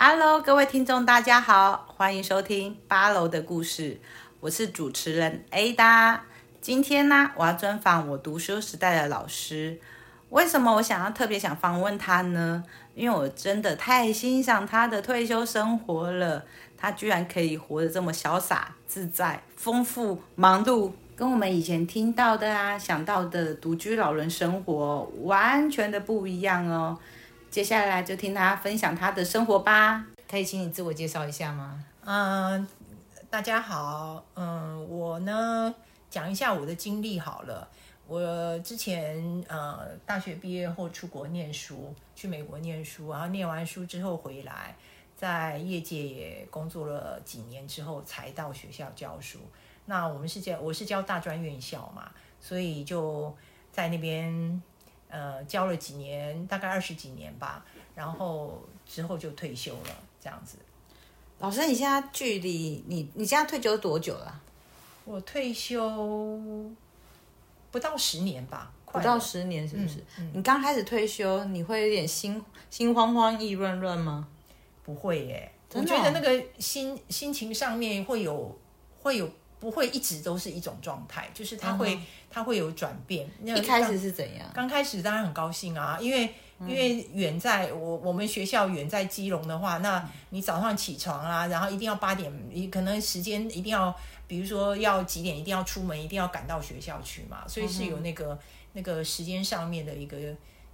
Hello，各位听众，大家好，欢迎收听八楼的故事，我是主持人 Ada。今天呢，我要专访我读书时代的老师。为什么我想要特别想访问他呢？因为我真的太欣赏他的退休生活了。他居然可以活得这么潇洒自在、丰富忙碌，跟我们以前听到的啊、想到的独居老人生活完全的不一样哦。接下来就听他分享他的生活吧。可以请你自我介绍一下吗？嗯，大家好，嗯，我呢讲一下我的经历好了。我之前呃大学毕业后出国念书，去美国念书，然后念完书之后回来，在业界也工作了几年之后，才到学校教书。那我们是教我是教大专院校嘛，所以就在那边呃教了几年，大概二十几年吧，然后之后就退休了，这样子。老师，你现在距离你你现在退休多久了？我退休不到十年吧，不到十年，是不是？你刚开始退休，你会有点心心慌慌、意乱乱吗？不会耶。我觉得那个心心情上面会有会有不会一直都是一种状态，就是它会、它会有转变。那嗯一开始是怎样？刚开始当然很高兴啊，因为因为远在我我们学校远在基隆的话，那你早上起床啊，然后一定要八点，你可能时间一定要，比如说要几点一定要出门，一定要赶到学校去嘛，所以是有那个、那个时间上面的一个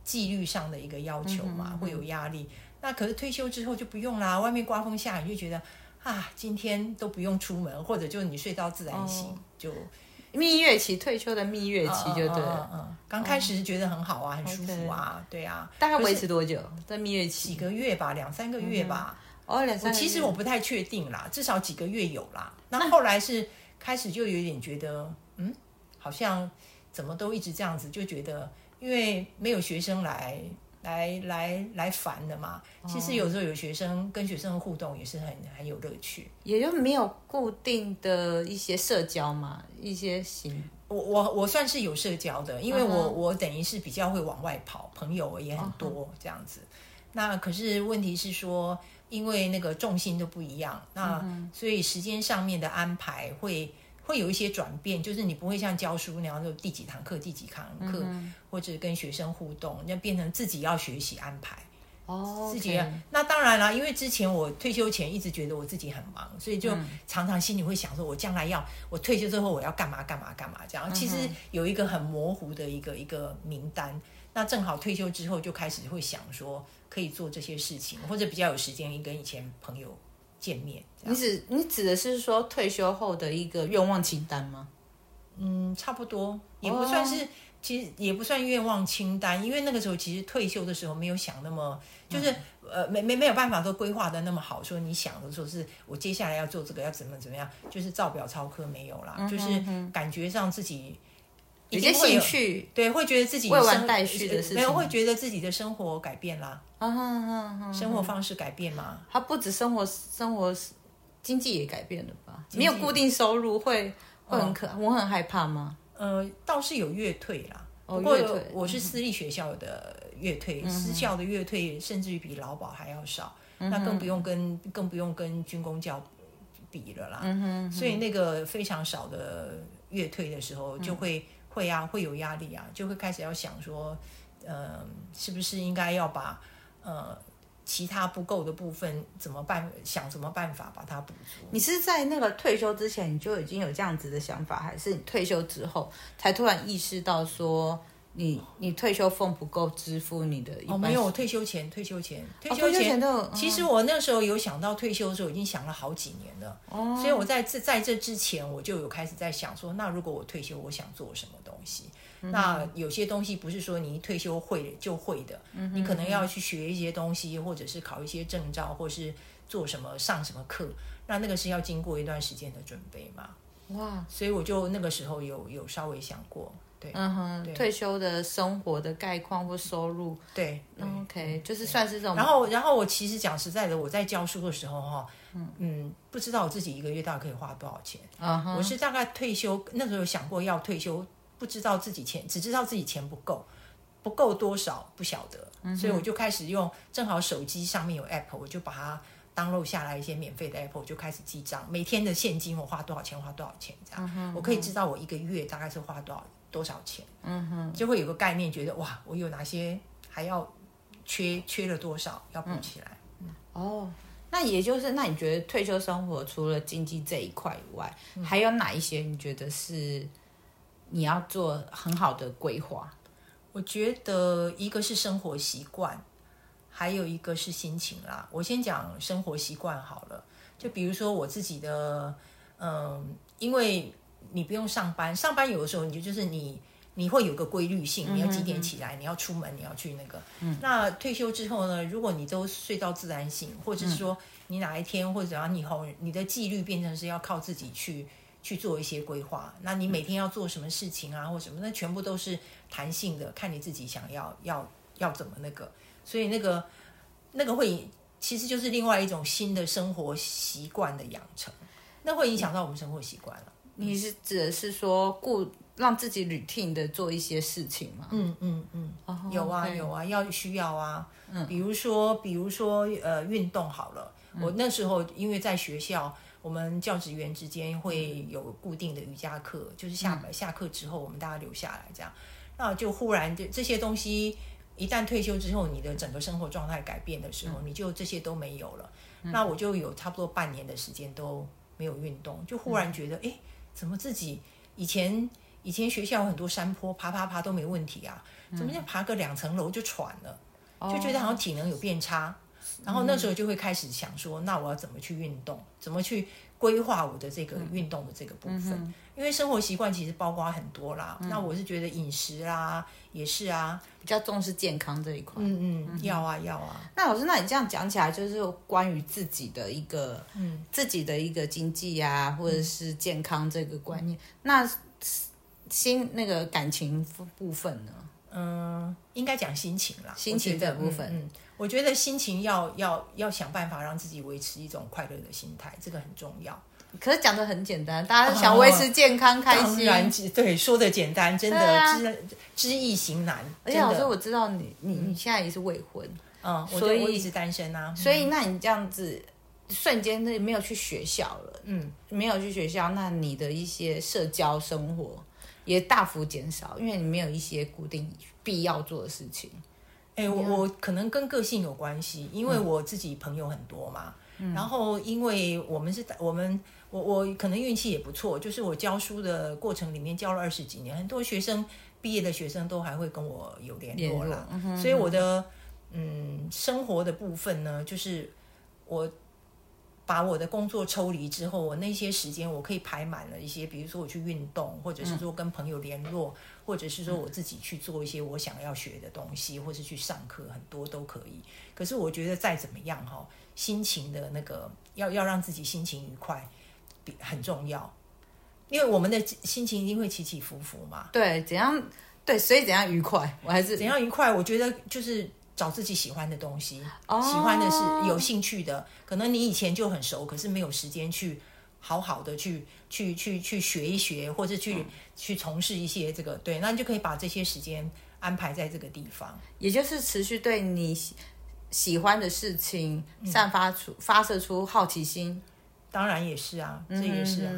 纪律上的一个要求嘛，会有压力。那可是退休之后就不用啦，外面刮风下雨就觉得啊，今天都不用出门，或者就你睡到自然醒、就。蜜月期退休的蜜月期就对了。嗯嗯嗯刚开始是觉得很好啊，很舒服啊，对啊，大概维持多久？在蜜月几？个月吧，两三个月吧。哦，两三个月。其实我不太确定啦，至少几个月有啦。那后来是开始就有点觉得，嗯，好像怎么都一直这样子，就觉得因为没有学生来来来来烦的嘛。其实有时候有学生跟学生的互动也是很很有乐趣。也就没有固定的一些社交嘛，一些行。我我我算是有社交的，因为我、嗯我等于是比较会往外跑，朋友也很多这样子。那可是问题是说，因为那个重心都不一样，那、嗯所以时间上面的安排会会有一些转变，就是你不会像教书那样，就第几堂课第几堂课，嗯或者跟学生互动，那变成自己要学习安排。哦，自己那当然啦，因为之前我退休前一直觉得我自己很忙，所以就嗯常常心里会想说，我将来要我退休之后我要干嘛干嘛干嘛这嗯样。其实有一个很模糊的一个一个名单，那正好退休之后就开始会想说可以做这些事情，或者比较有时间跟以前朋友见面。你指你指的是说退休后的一个愿望清单吗？嗯，差不多也不算是。其实也不算愿望清单，因为那个时候其实退休的时候没有想那么，就是、呃没没没有办法都规划的那么好，说你想的说是我接下来要做这个要怎么怎么样，就是照表操课没有啦，就是感觉上自己有些一定会兴趣，对，会觉得自己未完待续的事情。没有会觉得自己的生活改变啦，啊哈哈哈，生活方式改变嘛，它不止生活生活经济也改变了吧？济没有固定收入会会很可，我很害怕吗？呃，倒是有月退啦。哦不过我是私立学校的月退，私校的月退甚至于比劳保还要少，那更不用跟更不用跟军工教比了啦。所以那个非常少的月退的时候，就会、会啊会有压力啊，就会开始要想说，呃，是不是应该要把呃其他不够的部分怎么办？想什么办法把它补足？你是在那个退休之前你就已经有这样子的想法，还是你退休之后才突然意识到说你你退休俸不够支付你的？哦，没有，我退休前，退休前，退休休前，前都有其实我那时候有想到退休的时候，已经想了好几年了。哦，所以我在这在这之前，我就有开始在想说，那如果我退休，我想做什么那有些东西不是说你一退休会就会的，你可能要去学一些东西，或者是考一些证照，或是做什么上什么课，那那个是要经过一段时间的准备嘛。哇，所以我就那个时候有有稍微想过，对，嗯哼，对退休的生活的概况或收入对，对，OK，就是算是这种。然后，然后我其实讲实在的，我在教书的时候哈，嗯不知道我自己一个月大概可以花多少钱。我是大概退休那时候有想过要退休，不知道自己钱，只知道自己钱不够，不够多少不晓得，所以我就开始用，正好手机上面有 app，我就把它 download 下来一些免费的 app，我就开始记账，每天的现金我花多少钱，花多少钱这样，我可以知道我一个月大概是花多少多少钱，嗯哼，就会有个概念，觉得哇，我有哪些还要缺缺了多少要补起来。哦，那也就是，那你觉得退休生活除了经济这一块以外，还有哪一些你觉得是你要做很好的规划？我觉得一个是生活习惯，还有一个是心情啦。我先讲生活习惯好了，就比如说我自己的，嗯，因为你不用上班，上班有的时候你就就是你你会有个规律性，你要几点起来，你要出门，你要去那个。那退休之后呢，如果你都睡到自然醒，或者是说你哪一天或者怎样，你以后你的纪律变成是要靠自己去。去做一些规划，那你每天要做什么事情啊，或什么，那全部都是弹性的，看你自己想要要要怎么那个，所以那个那个会其实就是另外一种新的生活习惯的养成，那会影响到我们生活习惯了。你是指的是说，固让自己 routine 的做一些事情吗？嗯嗯嗯，有啊有啊，要需要啊，嗯，比如说比如说呃运动好了，我那时候因为在学校。我们教职员之间会有固定的瑜伽课，就是下下课之后，我们大家留下来这样。那就忽然这这些东西，一旦退休之后，你的整个生活状态改变的时候，你就这些都没有了。那我就有差不多半年的时间都没有运动，就忽然觉得，哎，怎么自己以前以前学校很多山坡，爬爬爬都没问题啊，怎么就爬个两层楼就喘了，就觉得好像体能有变差。然后那时候就会开始想说，那我要怎么去运动？怎么去规划我的这个运动的这个部分？因为生活习惯其实包括很多啦。那我是觉得饮食啦，也是啊，比较重视健康这一块。嗯嗯，要啊要啊。那老师，那你这样讲起来，就是关于自己的一个，嗯，自己的一个经济啊，或者是健康这个观念。那心那个感情部分呢？嗯，应该讲心情啦，心情的部分。嗯，我觉得心情要要要想办法让自己维持一种快乐的心态，这个很重要。可是讲的很简单，大家想维持健康开心，对，说的简单，真的知知易行难。而且老师，我知道你你你现在也是未婚，嗯，所以我一直单身啊。所以那你这样子瞬间那没有去学校了，嗯，没有去学校，那你的一些社交生活。也大幅减少，因为你没有一些固定必要做的事情。哎，我我可能跟个性有关系，因为我自己朋友很多嘛。然后，因为我们是我们我我可能运气也不错，就是我教书的过程里面教了二十几年，很多学生毕业的学生都还会跟我有联络啦。所以我的嗯生活的部分呢，就是我。把我的工作抽离之后，我那些时间我可以排满了一些，比如说我去运动，或者是说跟朋友联络，或者是说我自己去做一些我想要学的东西，或是去上课，很多都可以。可是我觉得再怎么样哈，心情的那个要要让自己心情愉快，比很重要，因为我们的心情一定会起起伏伏嘛。对，怎样对，所以怎样愉快，我还是怎样愉快。我觉得就是。找自己喜欢的东西，喜欢的是有兴趣的。可能你以前就很熟，可是没有时间去好好的去去去去学一学，或者去去从事一些这个对，那你就可以把这些时间安排在这个地方，也就是持续对你喜欢的事情散发出发射出好奇心。当然也是啊，这也是啊。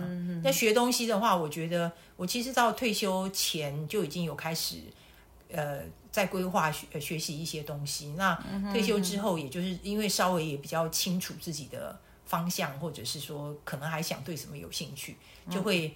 那学东西的话，我觉得我其实到退休前就已经有开始。呃，在规划学学习一些东西。那退休之后，也就是因为稍微也比较清楚自己的方向，或者是说可能还想对什么有兴趣，就会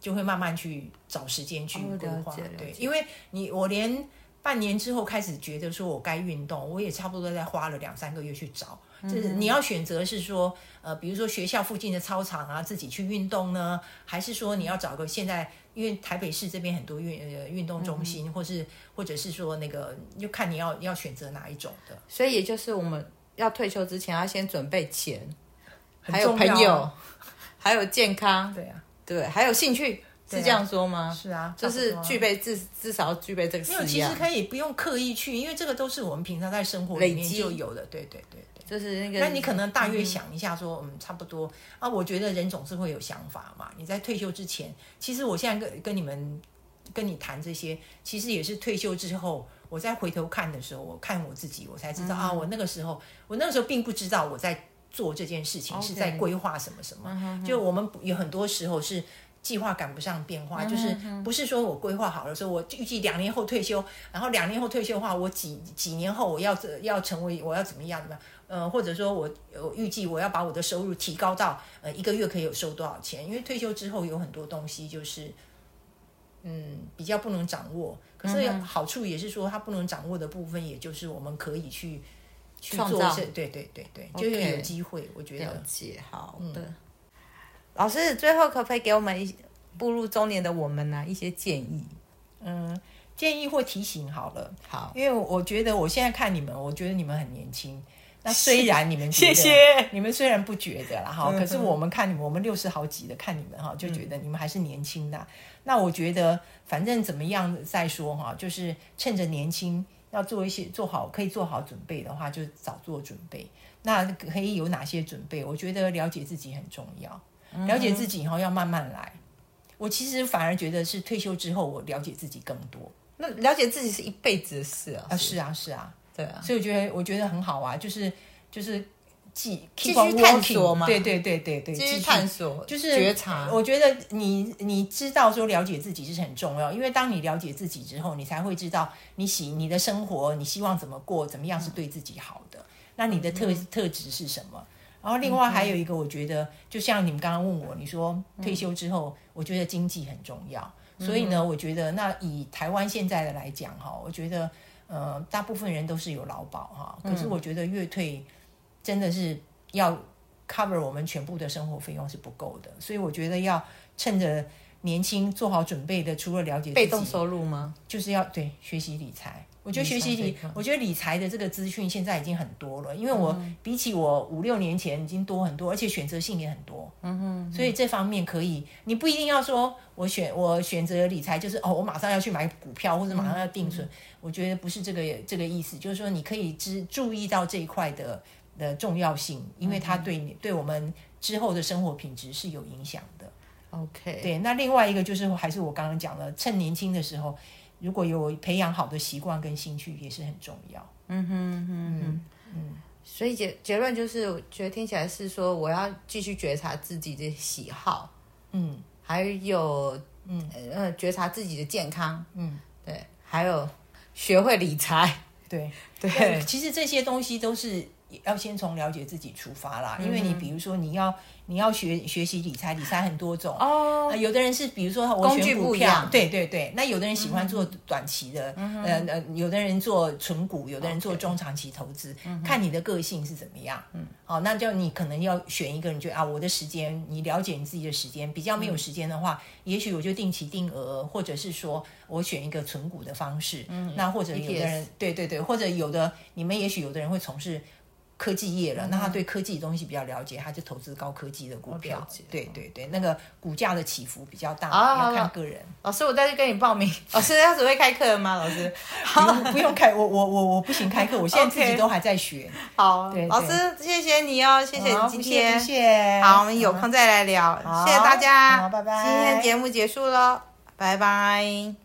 就会慢慢去找时间去规划。对，因为你我连半年之后开始觉得说我该运动，我也差不多在花了两三个月去找。就是你要选择是说，呃，比如说学校附近的操场啊，自己去运动呢，还是说你要找个现在？因为台北市这边很多运呃运动中心，或是或者是说那个，就看你要要选择哪一种的。所以也就是我们要退休之前要先准备钱，还有朋友，还有健康，对啊，对，还有兴趣，是这样说吗？是啊，就是具备至至少具备这个。没有，其实可以不用刻意去，因为这个都是我们平常在生活里面就有的。对对对对。就是那个，那你可能大约想一下，说，嗯，差不多啊。我觉得人总是会有想法嘛。你在退休之前，其实我现在跟跟你们跟你谈这些，其实也是退休之后，我我再回头看的时候，我看我自己，我才知道、嗯啊，我那个时候，我那个时候并不知道我在做这件事情是在规划什么什么。嗯就我们有很多时候是计划赶不上变化，就是不是说我规划好了说我预计两年后退休，然后两年后退休的话，我几几年后我要要成为我要怎么样怎么样。呃，或者说我我预计我要把我的收入提高到呃一个月可以有收多少钱？因为退休之后有很多东西就是嗯比较不能掌握，可是好处也是说它不能掌握的部分，也就是我们可以去去创造做是，对对对对，就有机会，我觉了得解，好的。老师，最后可不可以给我们一步入中年的我们呢、一些建议？嗯建议或提醒好了，好，因为我觉得我现在看你们，我觉得你们很年轻。那虽然你们谢谢你们虽然不觉得啦哈，嗯可是我们看你们，我们六十好几的看你们哈，就觉得你们还是年轻的。那我觉得反正怎么样再说哈，就是趁着年轻要做一些做好可以做好准备的话，就早做准备。那可以有哪些准备？我觉得了解自己很重要，嗯了解自己以后要慢慢来。我其实反而觉得是退休之后，我了解自己更多那了解自己是一辈子的事啊。啊，是啊，是啊，对啊，所以我觉得我觉得很好啊，就是就是继继续探索嘛对对对对对，继续续探索，就是觉察。我觉得你你知道说了解自己是很重要，因为当你了解自己之后，你才会知道你喜你的生活，你希望怎么过，怎么样是对自己好的。那你的特、特质是什么？然后另外还有一个，我觉得就像你们刚刚问我，你说退休之后，我觉得经济很重要。所以呢，我觉得那以台湾现在的来讲哈，我觉得呃，大部分人都是有劳保哈，可是我觉得月退真的是要 cover 我们全部的生活费用是不够的，所以我觉得要趁着年轻做好准备的，除了了解被动收入吗？就是要对学习理财。我觉得学习理我觉得理财的这个资讯现在已经很多了，因为我比起我五六年前已经多很多，而且选择性也很多。嗯哼，所以这方面可以，你不一定要说我选我选择理财就是哦，我马上要去买股票或者马上要定存。我觉得不是这个这个意思，就是说你可以知注意到这一块的的重要性，因为它对你对我们之后的生活品质是有影响的。OK，对，那另外一个就是还是我刚刚讲的，趁年轻的时候，如果有培养好的习惯跟兴趣，也是很重要。嗯哼嗯嗯。所以结结论就是，我觉得听起来是说，我要继续觉察自己的喜好，嗯还有嗯呃觉察自己的健康，嗯，对，还有学会理财，对。对其实这些东西都是要先从了解自己出发啦，因为嗯你比如说你要你要学学习理财，理财很多种。哦呃，有的人是比如说我工具选股票不一样，嗯对对对。那有的人喜欢做短期的，呃呃，有的人做纯股，有的人做中长期投资，看你的个性是怎么样。嗯，好，那就你可能要选一个，你觉得啊，我的时间，你了解你自己的时间，比较嗯没有时间的话，也许我就定期定额，或者是说我选一个存股的方式。嗯，那或者有的人，对对对，或者有的你们也许有的人会从事。科技业了，那他对科技的东西比较了解，他就投资高科技的股票。对对对，那个股价的起伏比较大，啊要看好个人。老师，我再去跟你报名。老师要准备开课了吗？老师，不用 不用开，我我我我不行开课，我现在自己都还在学。好，老师，谢谢你哦，谢谢你今天。不谢谢。好，我们有空再来聊。好谢谢大家，好拜拜今天节目结束了，拜拜。